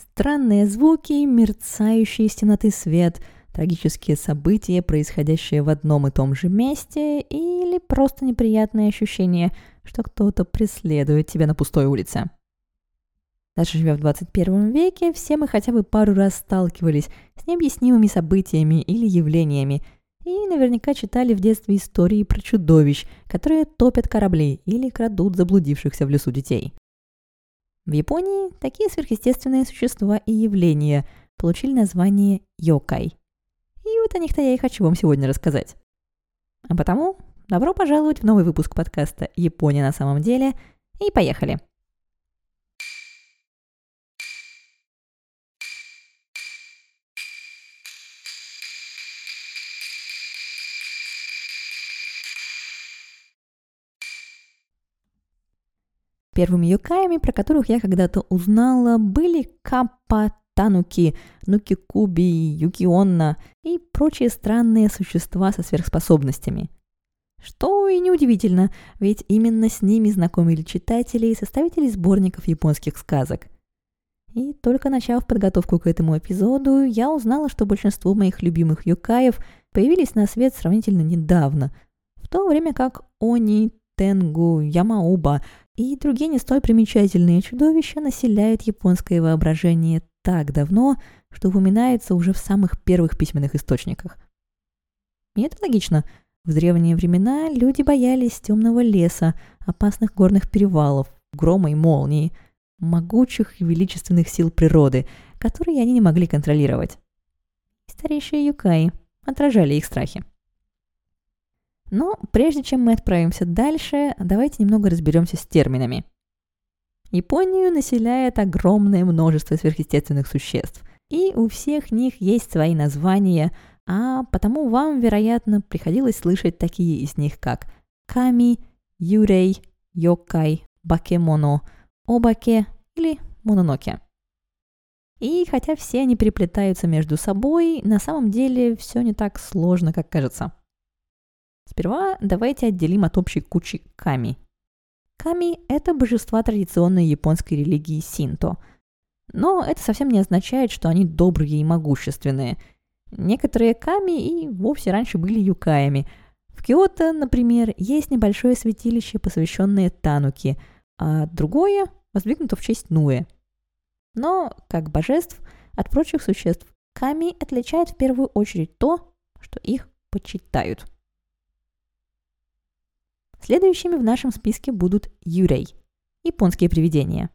Странные звуки, мерцающий из темноты свет, трагические события, происходящие в одном и том же месте, или просто неприятное ощущение, что кто-то преследует тебя на пустой улице. Даже живя в 21 веке, все мы хотя бы пару раз сталкивались с необъяснимыми событиями или явлениями, и наверняка читали в детстве истории про чудовищ, которые топят корабли или крадут заблудившихся в лесу детей. В Японии такие сверхъестественные существа и явления получили название йокай. И вот о них-то я и хочу вам сегодня рассказать. А потому добро пожаловать в новый выпуск подкаста «Япония на самом деле» и поехали! Первыми юкаями, про которых я когда-то узнала, были Каппа, Тануки, Нукикуби, Юкионна и прочие странные существа со сверхспособностями. Что и неудивительно, ведь именно с ними знакомили читатели и составители сборников японских сказок. И только начав подготовку к этому эпизоду, я узнала, что большинство моих любимых юкаев появились на свет сравнительно недавно, в то время как Они, Тенгу, Ямауба и другие не столь примечательные чудовища населяют японское воображение так давно, что упоминается уже в самых первых письменных источниках. И это логично. В древние времена люди боялись темного леса, опасных горных перевалов, грома и молнии, могучих и величественных сил природы, которые они не могли контролировать. Старейшие юкаи отражали их страхи. Но прежде чем мы отправимся дальше, давайте немного разберемся с терминами. Японию населяет огромное множество сверхъестественных существ, и у всех них есть свои названия, а потому вам, вероятно, приходилось слышать такие из них, как Ками, Юрей, Йокай, Бакемоно, Обаке или Мононоке. И хотя все они переплетаются между собой, на самом деле все не так сложно, как кажется – Сперва давайте отделим от общей кучи ками. Ками – это божества традиционной японской религии синто. Но это совсем не означает, что они добрые и могущественные. Некоторые ками и вовсе раньше были юкаями. В Киото, например, есть небольшое святилище, посвященное Тануки, а другое воздвигнуто в честь Нуэ. Но, как божеств, от прочих существ Ками отличает в первую очередь то, что их почитают – Следующими в нашем списке будут Юрей – японские привидения.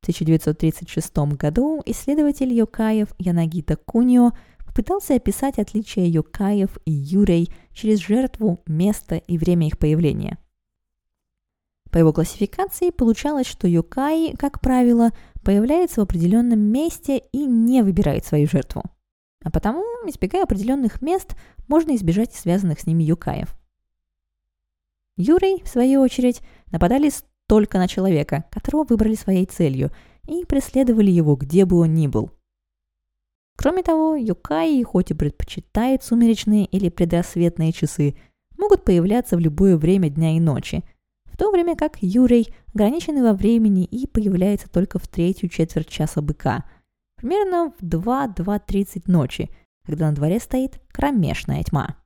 В 1936 году исследователь Йокаев Янагита Кунио попытался описать отличия Йокаев и Юрей через жертву, место и время их появления. По его классификации получалось, что Йокаи, как правило, появляется в определенном месте и не выбирает свою жертву. А потому, избегая определенных мест, можно избежать связанных с ними юкаев – Юрий, в свою очередь, нападали только на человека, которого выбрали своей целью, и преследовали его, где бы он ни был. Кроме того, юкаи, хоть и предпочитают сумеречные или предрассветные часы, могут появляться в любое время дня и ночи, в то время как Юрий ограниченный во времени и появляется только в третью четверть часа быка, примерно в 2-2.30 ночи, когда на дворе стоит кромешная тьма.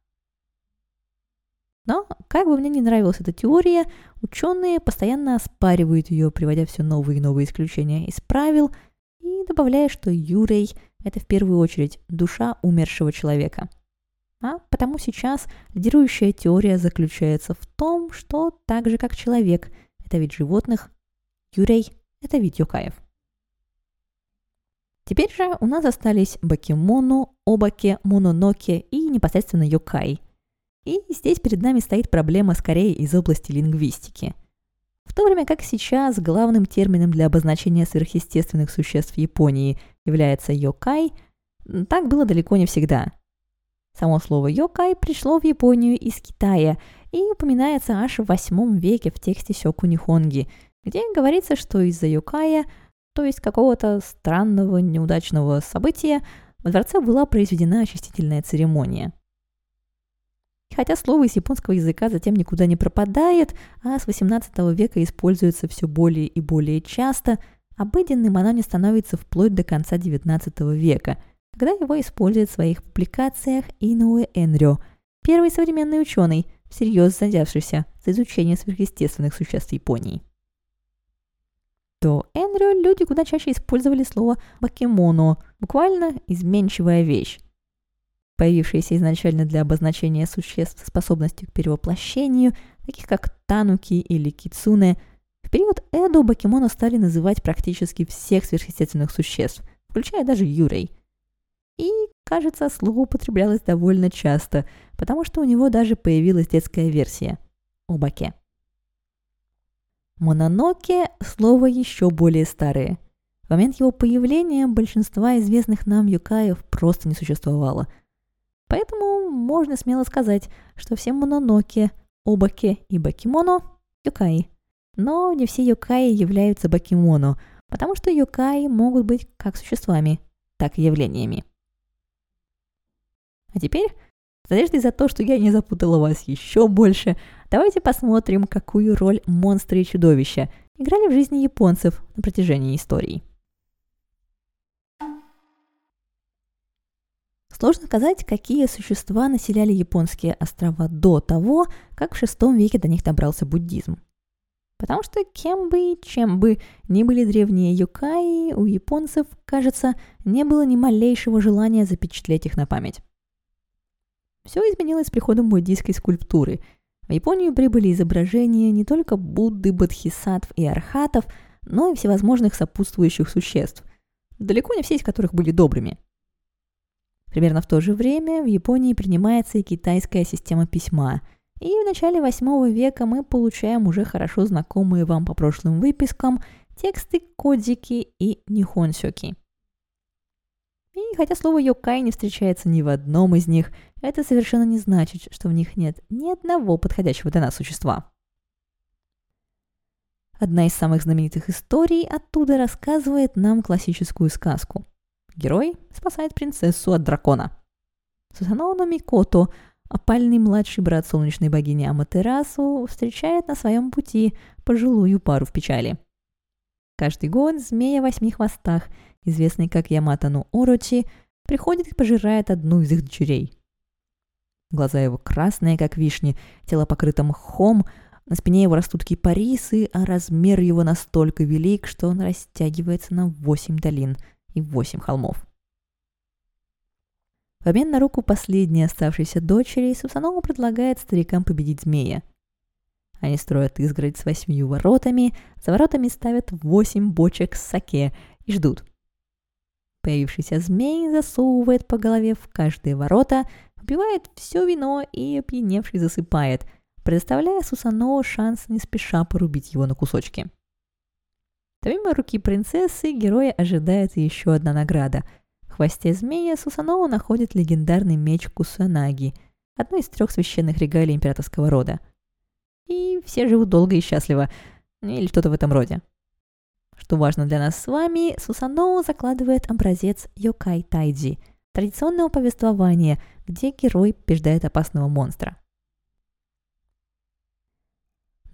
Но, как бы мне не нравилась эта теория, ученые постоянно оспаривают ее, приводя все новые и новые исключения из правил и добавляя, что Юрей – это в первую очередь душа умершего человека. А потому сейчас лидирующая теория заключается в том, что так же как человек – это вид животных, Юрей – это вид юкаев. Теперь же у нас остались Бакимону, Обаке, Мононоке и непосредственно Йокай – и здесь перед нами стоит проблема скорее из области лингвистики. В то время как сейчас главным термином для обозначения сверхъестественных существ в Японии является йокай, так было далеко не всегда. Само слово йокай пришло в Японию из Китая и упоминается аж в восьмом веке в тексте Сёку Нихонги, где говорится, что из-за йокая, то есть какого-то странного неудачного события, в дворце была произведена очистительная церемония – Хотя слово из японского языка затем никуда не пропадает, а с 18 века используется все более и более часто, обыденным оно не становится вплоть до конца XIX века, когда его использует в своих публикациях Инуэ Энрё, первый современный ученый, всерьез занявшийся за изучение сверхъестественных существ Японии. То Энрю люди куда чаще использовали слово «бакемоно», буквально «изменчивая вещь», появившиеся изначально для обозначения существ способностью к перевоплощению, таких как тануки или кицуне, в период Эдо бакемоно стали называть практически всех сверхъестественных существ, включая даже Юрей. И, кажется, слово употреблялось довольно часто, потому что у него даже появилась детская версия – Обаке. Мононоке – слово еще более старое. В момент его появления большинства известных нам юкаев просто не существовало. Поэтому можно смело сказать, что все мононоке, обаке и бакимоно – юкаи. Но не все юкаи являются бакимоно, потому что юкаи могут быть как существами, так и явлениями. А теперь, с надеждой за то, что я не запутала вас еще больше – Давайте посмотрим, какую роль монстры и чудовища играли в жизни японцев на протяжении истории. Сложно сказать, какие существа населяли японские острова до того, как в VI веке до них добрался буддизм. Потому что кем бы и чем бы ни были древние юкаи, у японцев, кажется, не было ни малейшего желания запечатлеть их на память. Все изменилось с приходом буддийской скульптуры – в Японию прибыли изображения не только Будды, Бодхисаттв и Архатов, но и всевозможных сопутствующих существ, далеко не все из которых были добрыми. Примерно в то же время в Японии принимается и китайская система письма, и в начале восьмого века мы получаем уже хорошо знакомые вам по прошлым выпискам тексты кодзики и нихонсёки – и хотя слово «йокай» не встречается ни в одном из них, это совершенно не значит, что в них нет ни одного подходящего для нас существа. Одна из самых знаменитых историй оттуда рассказывает нам классическую сказку. Герой спасает принцессу от дракона. Сусаноно Микото, опальный младший брат солнечной богини Аматерасу, встречает на своем пути пожилую пару в печали. Каждый год змея восьми хвостах – известный как Яматану Орочи, приходит и пожирает одну из их дочерей. Глаза его красные, как вишни, тело покрыто мхом, на спине его растут кипарисы, а размер его настолько велик, что он растягивается на восемь долин и восемь холмов. В обмен на руку последней оставшейся дочери Сусанова предлагает старикам победить змея. Они строят изгородь с восьмью воротами, за воротами ставят восемь бочек с саке и ждут, Появившийся змей засовывает по голове в каждые ворота, выпивает все вино и опьяневший засыпает, предоставляя Сусано шанс не спеша порубить его на кусочки. Помимо руки принцессы, героя ожидает еще одна награда. В хвосте змея Сусанова находит легендарный меч Кусанаги, одно из трех священных регалий императорского рода. И все живут долго и счастливо, или что-то в этом роде. Что важно для нас с вами, Сусаноу закладывает образец Йокай Тайджи, традиционного повествования, где герой побеждает опасного монстра.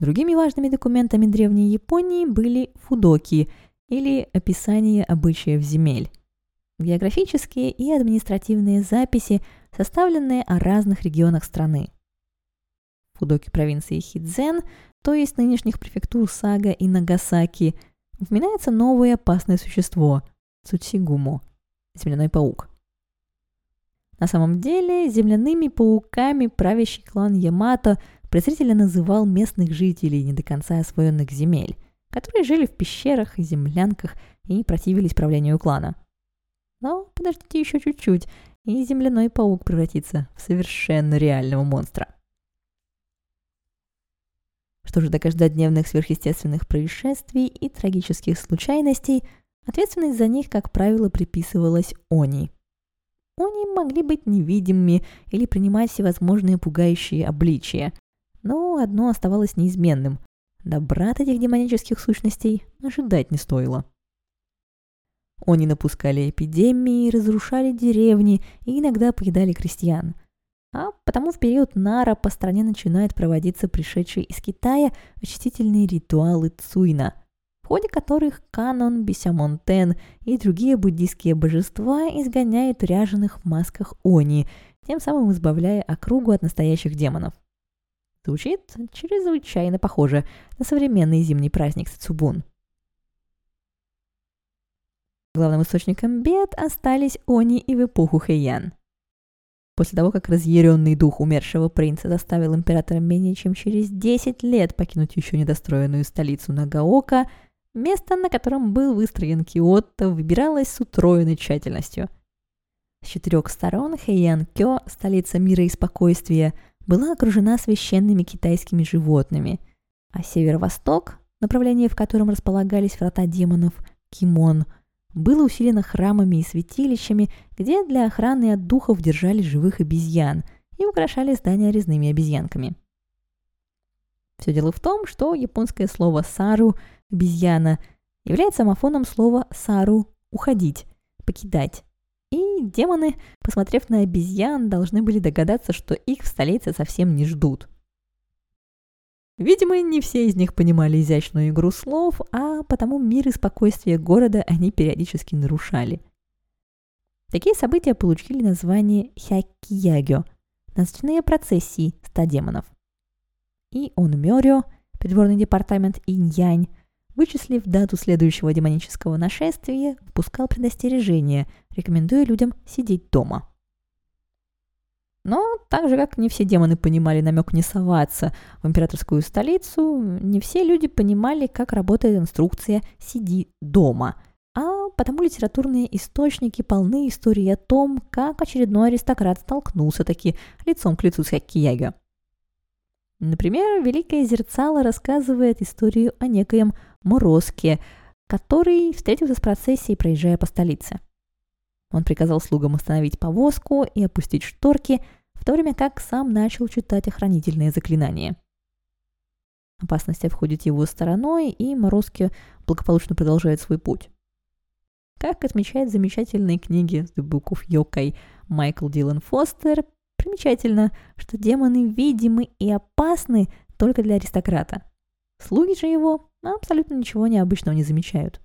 Другими важными документами древней Японии были фудоки, или описание обычаев земель. Географические и административные записи, составленные о разных регионах страны. Фудоки провинции Хидзен, то есть нынешних префектур Сага и Нагасаки – упоминается новое опасное существо – Цуцигуму – земляной паук. На самом деле, земляными пауками правящий клан Ямато презрительно называл местных жителей не до конца освоенных земель, которые жили в пещерах и землянках и противились правлению клана. Но подождите еще чуть-чуть, и земляной паук превратится в совершенно реального монстра. Что же до каждодневных сверхъестественных происшествий и трагических случайностей, ответственность за них, как правило, приписывалась Они. Они могли быть невидимыми или принимать всевозможные пугающие обличия, но одно оставалось неизменным – добра от этих демонических сущностей ожидать не стоило. Они напускали эпидемии, разрушали деревни и иногда поедали крестьян – а потому в период Нара по стране начинают проводиться пришедшие из Китая очистительные ритуалы Цуйна, в ходе которых Канон, Бисямонтен и другие буддийские божества изгоняют ряженых в масках Они, тем самым избавляя округу от настоящих демонов. Звучит чрезвычайно похоже на современный зимний праздник Цубун. Главным источником бед остались Они и в эпоху Хэйян. После того, как разъяренный дух умершего принца заставил императора менее чем через 10 лет покинуть еще недостроенную столицу Нагаока, место, на котором был выстроен Киотто, выбиралось с утроенной тщательностью. С четырех сторон Хэйян-Кё, столица мира и спокойствия, была окружена священными китайскими животными, а северо-восток, направление в котором располагались врата демонов, Кимон – было усилено храмами и святилищами, где для охраны от духов держали живых обезьян и украшали здания резными обезьянками. Все дело в том, что японское слово «сару» – «обезьяна» является амофоном слова «сару» – «уходить», «покидать». И демоны, посмотрев на обезьян, должны были догадаться, что их в столице совсем не ждут – Видимо, не все из них понимали изящную игру слов, а потому мир и спокойствие города они периодически нарушали. Такие события получили название хякиягё – ночные процессии ста демонов. И Онмёрё, придворный департамент Инь-Янь, вычислив дату следующего демонического нашествия, впускал предостережение, рекомендуя людям сидеть дома – но так же, как не все демоны понимали намек не соваться в императорскую столицу, не все люди понимали, как работает инструкция «сиди дома», а потому литературные источники полны истории о том, как очередной аристократ столкнулся таки лицом к лицу с Хаккияга. Например, Великое Зерцало рассказывает историю о некоем Морозке, который встретился с процессией, проезжая по столице – он приказал слугам остановить повозку и опустить шторки, в то время как сам начал читать охранительные заклинания. Опасность обходит его стороной, и Морозки благополучно продолжает свой путь. Как отмечает в замечательной книге The Book Майкл Дилан Фостер, примечательно, что демоны видимы и опасны только для аристократа. Слуги же его абсолютно ничего необычного не замечают.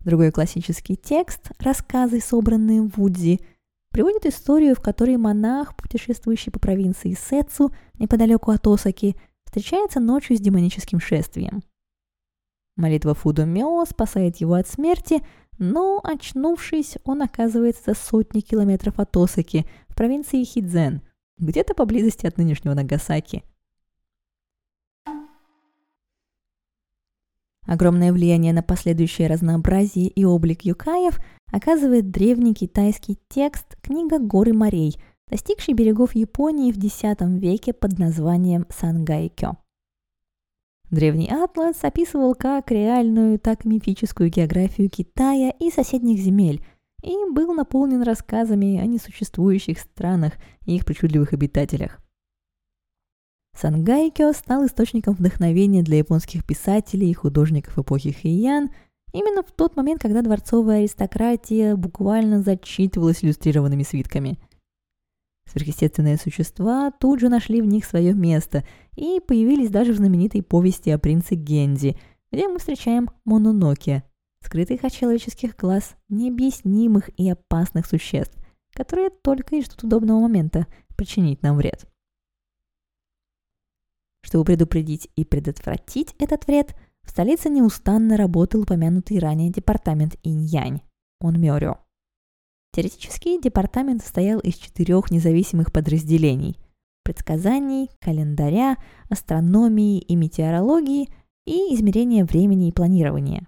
Другой классический текст, рассказы, собранные Вудзи, приводит историю, в которой монах, путешествующий по провинции Сетсу, неподалеку от Осаки, встречается ночью с демоническим шествием. Молитва Фудомео спасает его от смерти, но, очнувшись, он оказывается за сотни километров от Осаки, в провинции Хидзен, где-то поблизости от нынешнего Нагасаки – Огромное влияние на последующее разнообразие и облик юкаев оказывает древний китайский текст «Книга горы морей», достигший берегов Японии в X веке под названием Сангайкё. Древний атлас описывал как реальную, так и мифическую географию Китая и соседних земель и был наполнен рассказами о несуществующих странах и их причудливых обитателях. Сангайкё стал источником вдохновения для японских писателей и художников эпохи Хэйян именно в тот момент, когда дворцовая аристократия буквально зачитывалась иллюстрированными свитками. Сверхъестественные существа тут же нашли в них свое место и появились даже в знаменитой повести о принце Гензи, где мы встречаем Мононоке, скрытых от человеческих глаз необъяснимых и опасных существ, которые только и ждут удобного момента причинить нам вред. Чтобы предупредить и предотвратить этот вред, в столице неустанно работал упомянутый ранее департамент Инь-Янь, он Мёрё. Теоретически департамент состоял из четырех независимых подразделений – предсказаний, календаря, астрономии и метеорологии и измерения времени и планирования.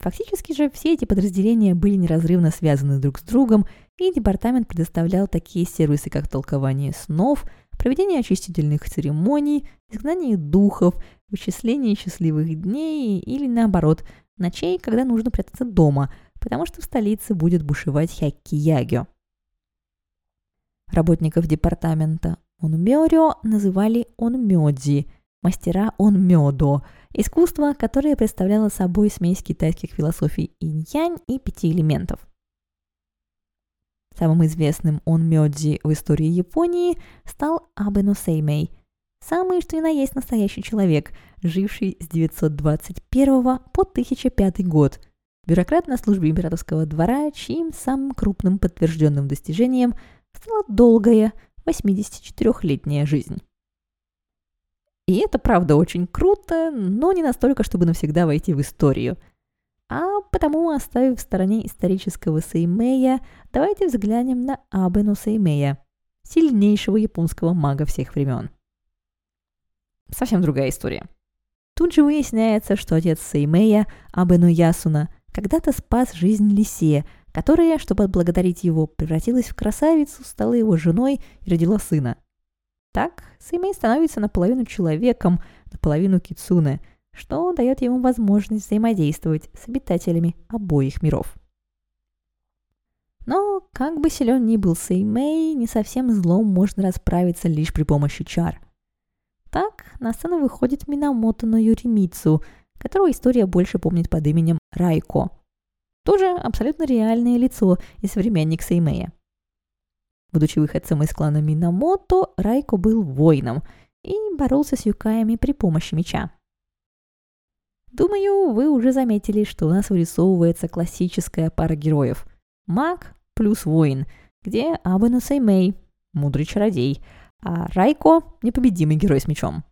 Фактически же все эти подразделения были неразрывно связаны друг с другом, и департамент предоставлял такие сервисы, как толкование снов – проведение очистительных церемоний, изгнание духов, вычисление счастливых дней или наоборот, ночей, когда нужно прятаться дома, потому что в столице будет бушевать хякки-ягё. Работников департамента Онмёрё называли онмёдзи, мастера онмёдо, искусство, которое представляло собой смесь китайских философий инь-янь и пяти элементов – Самым известным он Мёдзи в истории Японии стал Абе Сеймей, Самый что ни на есть настоящий человек, живший с 921 по 1005 год. Бюрократ на службе императорского двора, чьим самым крупным подтвержденным достижением стала долгая 84-летняя жизнь. И это правда очень круто, но не настолько, чтобы навсегда войти в историю. А потому, оставив в стороне исторического Сеймея, давайте взглянем на Абену Сеймея, сильнейшего японского мага всех времен. Совсем другая история. Тут же выясняется, что отец Сеймея, Абену Ясуна, когда-то спас жизнь Лисе, которая, чтобы отблагодарить его, превратилась в красавицу, стала его женой и родила сына. Так Сеймей становится наполовину человеком, наполовину кицуне, что дает ему возможность взаимодействовать с обитателями обоих миров. Но, как бы силен ни был Сеймей, не совсем злом можно расправиться лишь при помощи чар. Так на сцену выходит Минамото но Юримицу, которого история больше помнит под именем Райко. Тоже абсолютно реальное лицо и современник Сеймея. Будучи выходцем из клана Минамото, Райко был воином и боролся с юкаями при помощи меча. Думаю, вы уже заметили, что у нас вырисовывается классическая пара героев. Маг плюс воин, где Абену Сеймей, мудрый чародей, а Райко – непобедимый герой с мечом.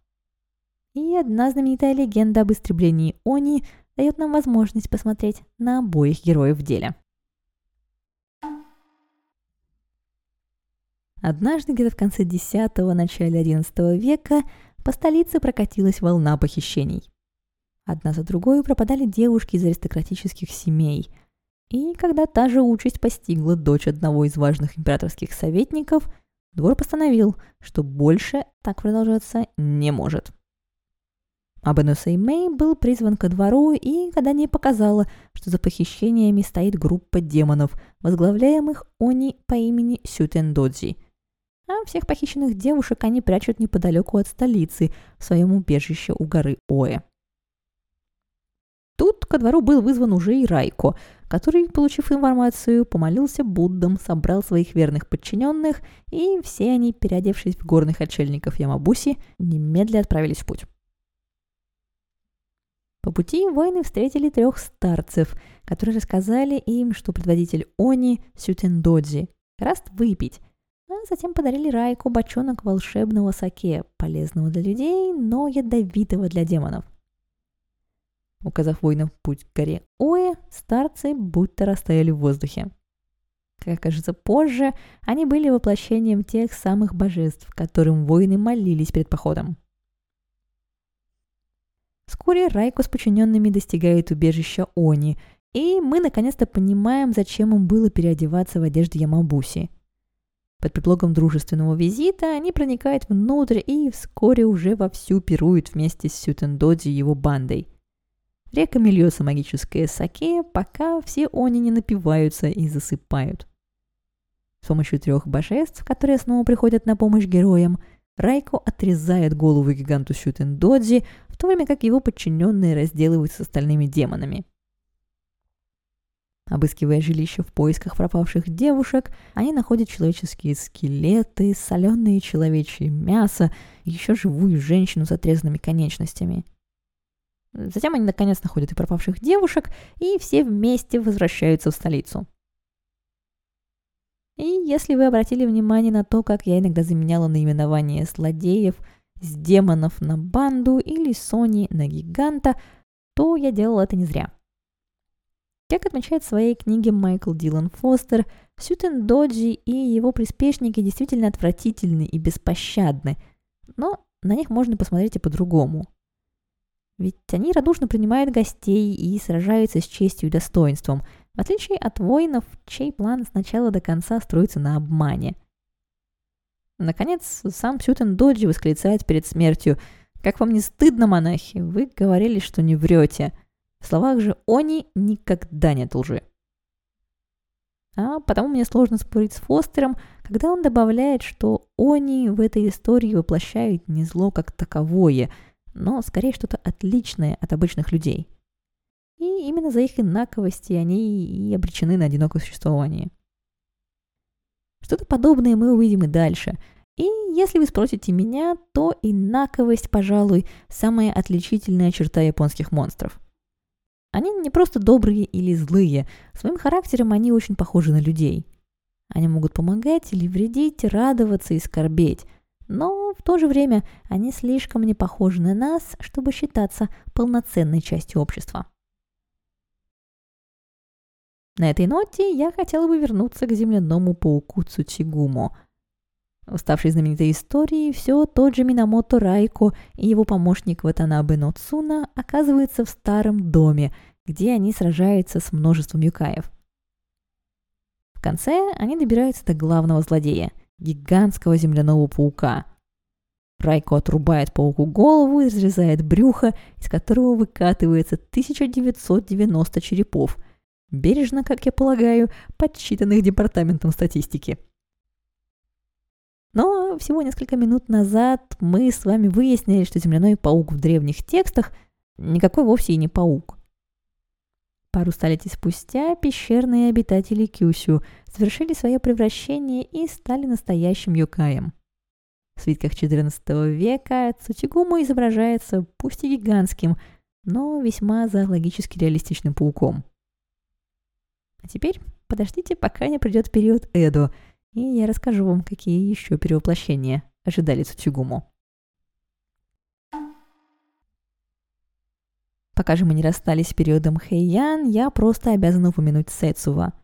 И одна знаменитая легенда об истреблении Они дает нам возможность посмотреть на обоих героев в деле. Однажды, где-то в конце X-го, начале XI века, по столице прокатилась волна похищений. Одна за другой пропадали девушки из аристократических семей. И когда та же участь постигла дочь одного из важных императорских советников, двор постановил, что больше так продолжаться не может. Абену Сеймей был призван ко двору, и когда не показала, что за похищениями стоит группа демонов, возглавляемых Они по имени Сютен Додзи – а всех похищенных девушек они прячут неподалеку от столицы, в своем убежище у горы Оэ. Тут ко двору был вызван уже и Райко, который, получив информацию, помолился Буддам, собрал своих верных подчиненных, и все они, переодевшись в горных отшельников Ямабуси, немедленно отправились в путь. По пути воины встретили трех старцев, которые рассказали им, что предводитель Они Сютендодзи раст выпить, а затем подарили Райку бочонок волшебного саке, полезного для людей, но ядовитого для демонов. Указав воинов путь к горе Оэ, старцы будто растаяли в воздухе. Как окажется позже, они были воплощением тех самых божеств, которым воины молились перед походом. Вскоре Райко с подчиненными достигает убежища Они, и мы наконец-то понимаем, зачем им было переодеваться в одежды Ямабуси – под предлогом дружественного визита они проникают внутрь и вскоре уже вовсю пируют вместе с Сютендоди и его бандой. Реками льется магическое саке, пока все они не напиваются и засыпают. С помощью трех божеств, которые снова приходят на помощь героям, Райко отрезает голову гиганту Сютендоди, то время как его подчиненные разделывают с остальными демонами – Обыскивая жилище в поисках пропавших девушек, они находят человеческие скелеты, соленые человечье мясо и еще живую женщину с отрезанными конечностями. Затем они наконец находят и пропавших девушек, и все вместе возвращаются в столицу. И если вы обратили внимание на то, как я иногда заменяла наименование злодеев с демонов на банду или Сони на гиганта, то я делала это не зря – как отмечает в своей книге Майкл Дилан Фостер, Сютен Доджи и его приспешники действительно отвратительны и беспощадны, но на них можно посмотреть и по-другому. Ведь они радушно принимают гостей и сражаются с честью и достоинством, в отличие от воинов, чей план с начала до конца строится на обмане. Наконец, сам Сютен Доджи восклицает перед смертью «Как вам не стыдно, монахи? Вы говорили, что не врете». В словах же «они» никогда нет лжи. А потому мне сложно спорить с Фостером, когда он добавляет, что они в этой истории воплощают не зло как таковое, но скорее что-то отличное от обычных людей. И именно за их инаковости они и обречены на одинокое существование. Что-то подобное мы увидим и дальше. И если вы спросите меня, то инаковость, пожалуй, самая отличительная черта японских монстров. Они не просто добрые или злые, своим характером они очень похожи на людей. Они могут помогать или вредить, радоваться и скорбеть, но в то же время они слишком не похожи на нас, чтобы считаться полноценной частью общества. На этой ноте я хотела бы вернуться к земляному пауку Цучигумо. Уставший знаменитой историей, все тот же Минамото Райко и его помощник Ватанабе Ноцуна оказываются в старом доме, где они сражаются с множеством юкаев. В конце они добираются до главного злодея – гигантского земляного паука. Райко отрубает пауку голову и разрезает брюхо, из которого выкатывается 1990 черепов – Бережно, как я полагаю, подсчитанных департаментом статистики. Но всего несколько минут назад мы с вами выяснили, что земляной паук в древних текстах никакой вовсе и не паук. Пару столетий спустя пещерные обитатели Кюсю совершили свое превращение и стали настоящим юкаем. В свитках XIV века Цутигуму изображается пусть и гигантским, но весьма зоологически реалистичным пауком – а теперь подождите, пока не придет период Эдо, и я расскажу вам, какие еще перевоплощения ожидали Цучугуму. Пока же мы не расстались с периодом Хэйян, я просто обязана упомянуть Сэцува.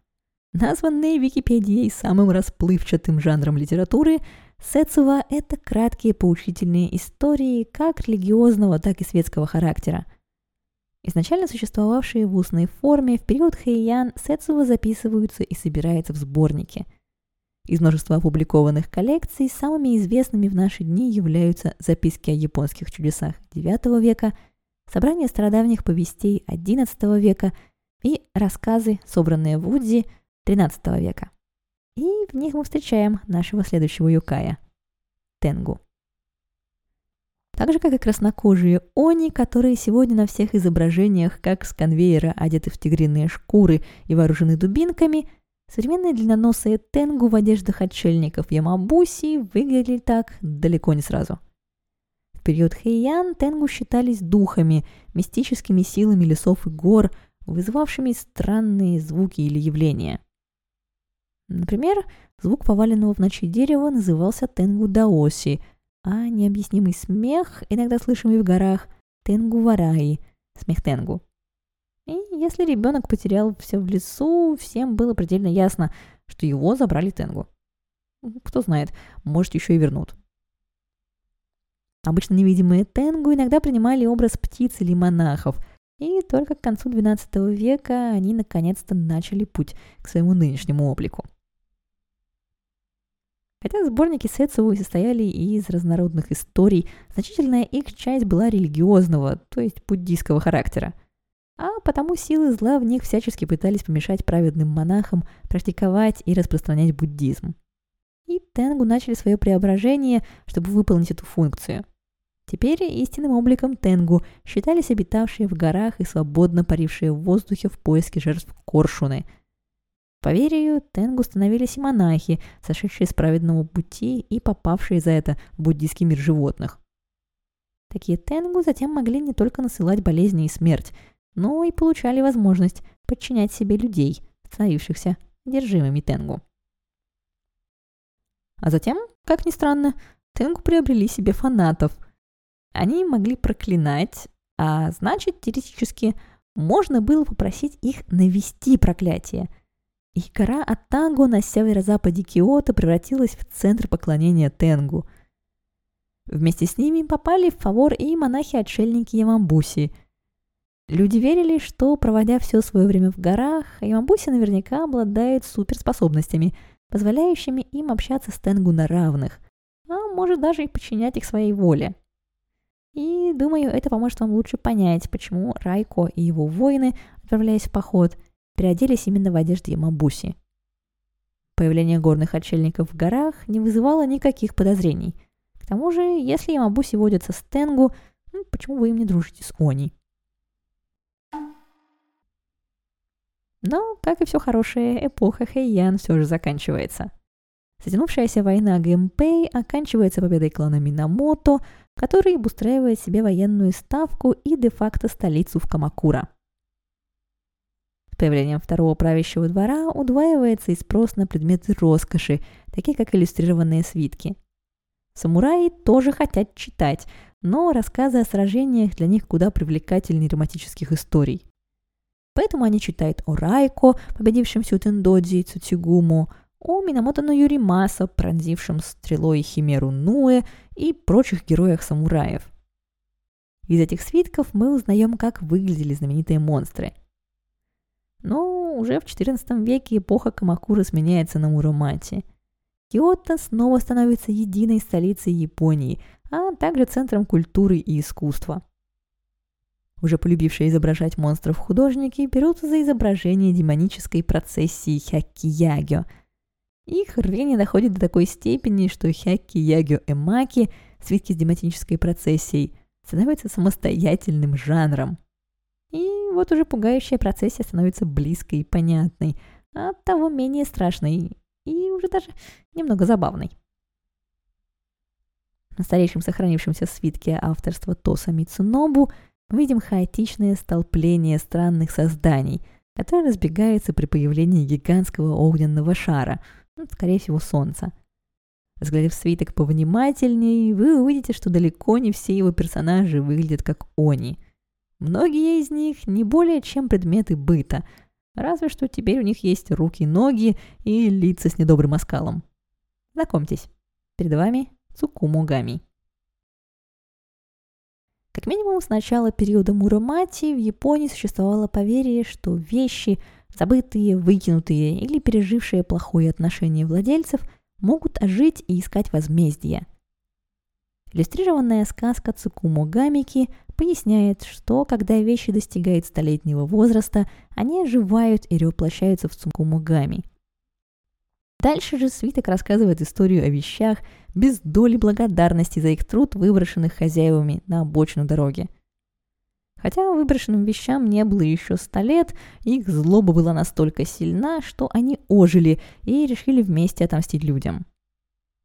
Названный Википедией самым расплывчатым жанром литературы, Сэцува – это краткие поучительные истории как религиозного, так и светского характера – Изначально существовавшие в устной форме, в период Хэйян Сэцува записываются и собираются в сборники. Из множества опубликованных коллекций самыми известными в наши дни являются записки о японских чудесах IX века, собрание стародавних повестей XI века и рассказы, собранные в Удзи XIII века. И в них мы встречаем нашего следующего юкая – Тенгу. Так же, как и краснокожие они, которые сегодня на всех изображениях, как с конвейера, одеты в тигриные шкуры и вооружены дубинками, современные длинноносые тенгу в одеждах отшельников Ямабуси выглядели так далеко не сразу. В период Хэйян тенгу считались духами, мистическими силами лесов и гор, вызывавшими странные звуки или явления. Например, звук поваленного в ночи дерева назывался тенгу даоси – а необъяснимый смех, иногда слышимый в горах, тенгу-вараи, смех тенгу. И если ребенок потерял все в лесу, всем было предельно ясно, что его забрали тенгу. Кто знает, может еще и вернут. Обычно невидимые тенгу иногда принимали образ птиц или монахов, и только к концу XII века они наконец-то начали путь к своему нынешнему облику. Хотя сборники Сетсовой состояли из разнородных историй, значительная их часть была религиозного, то есть буддийского характера. А потому силы зла в них всячески пытались помешать праведным монахам практиковать и распространять буддизм. И Тенгу начали свое преображение, чтобы выполнить эту функцию. Теперь истинным обликом Тенгу считались обитавшие в горах и свободно парившие в воздухе в поиске жертв коршуны – по верию, Тенгу становились и монахи, сошедшие с праведного пути и попавшие за это в буддийский мир животных. Такие Тенгу затем могли не только насылать болезни и смерть, но и получали возможность подчинять себе людей, становившихся одержимыми Тенгу. А затем, как ни странно, Тенгу приобрели себе фанатов. Они могли проклинать, а значит, теоретически, можно было попросить их навести проклятие – и гора Атанго на северо-западе Киото превратилась в центр поклонения Тенгу. Вместе с ними попали в фавор и монахи-отшельники Ямамбуси. Люди верили, что, проводя все свое время в горах, Ямамбуси наверняка обладают суперспособностями, позволяющими им общаться с Тенгу на равных, а может даже и подчинять их своей воле. И думаю, это поможет вам лучше понять, почему Райко и его воины, отправляясь в поход, переоделись именно в одежды Ямабуси. Появление горных отшельников в горах не вызывало никаких подозрений. К тому же, если Ямабуси водятся с Тенгу, ну, почему вы им не дружите с Они? Но, как и все хорошее, эпоха Хэйян все же заканчивается. Затянувшаяся война Гэмпэй оканчивается победой клана Минамото, который обустраивает себе военную ставку и де-факто столицу в Камакура. Появлением второго правящего двора удваивается и спрос на предметы роскоши, такие как иллюстрированные свитки. Самураи тоже хотят читать, но рассказы о сражениях для них куда привлекательнее романтических историй. Поэтому они читают о Райко, победившем Сютендодзи и Цутигуму, о Минамото Юримаса, пронзившем стрелой химеру Нуэ и прочих героях-самураев. Из этих свитков мы узнаем, как выглядели знаменитые монстры. Но уже в XIV веке эпоха Камакуры сменяется на Муромати. Киото снова становится единой столицей Японии, а также центром культуры и искусства. Уже полюбившие изображать монстров художники берутся за изображение демонической процессии Хякки-Ягё – их рвение доходит до такой степени, что Хяки Ягё Эмаки, свитки с дематической процессией, становятся самостоятельным жанром. И вот уже пугающая процессия становится близкой и понятной, а того менее страшной и уже даже немного забавной. На старейшем сохранившемся свитке авторства Тоса Мицунобу мы видим хаотичное столпление странных созданий, которое разбегается при появлении гигантского огненного шара – ну, скорее всего, солнца. Разглядев свиток повнимательнее, вы увидите, что далеко не все его персонажи выглядят как они. Многие из них не более чем предметы быта, разве что теперь у них есть руки, ноги и лица с недобрым оскалом. Знакомьтесь, перед вами Цукумогами. Как минимум, с начала периода Муромати в Японии существовало поверье, что вещи – Забытые, выкинутые или пережившие плохое отношение владельцев могут ожить и искать возмездие. Иллюстрированная сказка Цукумо Гамики поясняет, что когда вещи достигают столетнего возраста, они оживают и воплощаются в Цукумо Гами. Дальше же свиток рассказывает историю о вещах без доли благодарности за их труд, выброшенных хозяевами на обочину дороги – Хотя выброшенным вещам не было еще ста лет, их злоба была настолько сильна, что они ожили и решили вместе отомстить людям.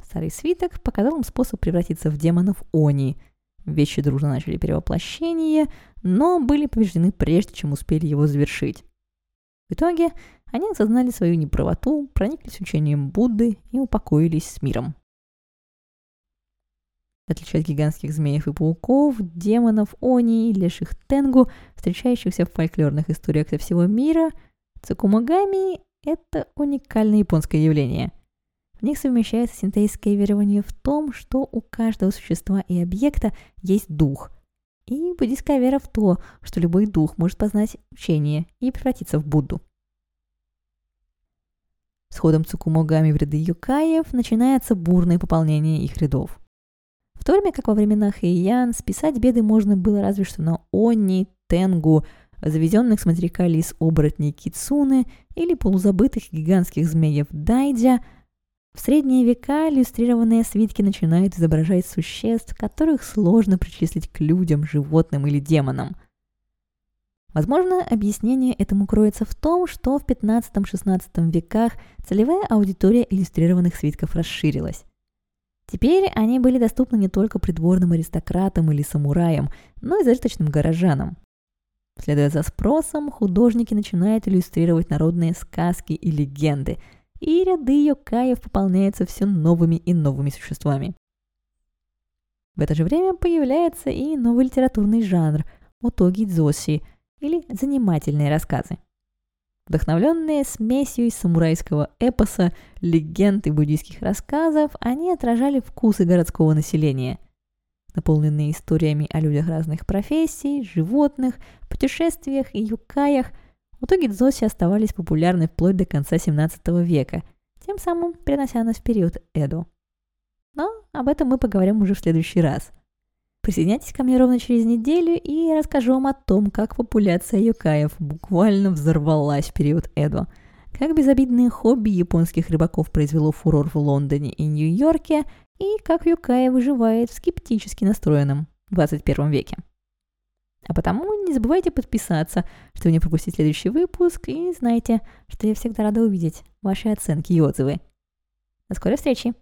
Старый свиток показал им способ превратиться в демонов Они. Вещи дружно начали перевоплощение, но были побеждены прежде, чем успели его завершить. В итоге они осознали свою неправоту, прониклись учением Будды и упокоились с миром. В отличие от гигантских змеев и пауков, демонов, они и леших тенгу, встречающихся в фольклорных историях со всего мира, цукумагами – это уникальное японское явление. В них совмещается синтейское верование в том, что у каждого существа и объекта есть дух. И буддийская вера в то, что любой дух может познать учение и превратиться в Будду. С ходом Цукумогами в ряды юкаев начинается бурное пополнение их рядов. В то время как во времена Хэйян списать беды можно было разве что на Они, Тенгу, завезенных с материка лис оборотней Кицуны или полузабытых гигантских змеев Дайдя, в средние века иллюстрированные свитки начинают изображать существ, которых сложно причислить к людям, животным или демонам. Возможно, объяснение этому кроется в том, что в 15-16 веках целевая аудитория иллюстрированных свитков расширилась. Теперь они были доступны не только придворным аристократам или самураям, но и зажиточным горожанам. Следуя за спросом, художники начинают иллюстрировать народные сказки и легенды, и ряды йокаев пополняются все новыми и новыми существами. В это же время появляется и новый литературный жанр – отоги дзоси, или занимательные рассказы – Вдохновленные смесью из самурайского эпоса, легенд и буддийских рассказов, они отражали вкусы городского населения. Наполненные историями о людях разных профессий, животных, путешествиях и юкаях, в итоге дзоси оставались популярны вплоть до конца 17 века, тем самым перенося нас в период Эдо. Но об этом мы поговорим уже в следующий раз – Присоединяйтесь ко мне ровно через неделю и расскажу вам о том, как популяция юкаев буквально взорвалась в период Эдо, как безобидное хобби японских рыбаков произвело фурор в Лондоне и Нью-Йорке, и как юкая выживает в скептически настроенном 21 веке. А потому не забывайте подписаться, чтобы не пропустить следующий выпуск, и знайте, что я всегда рада увидеть ваши оценки и отзывы. До скорой встречи.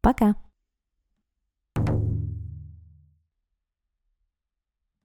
Пока.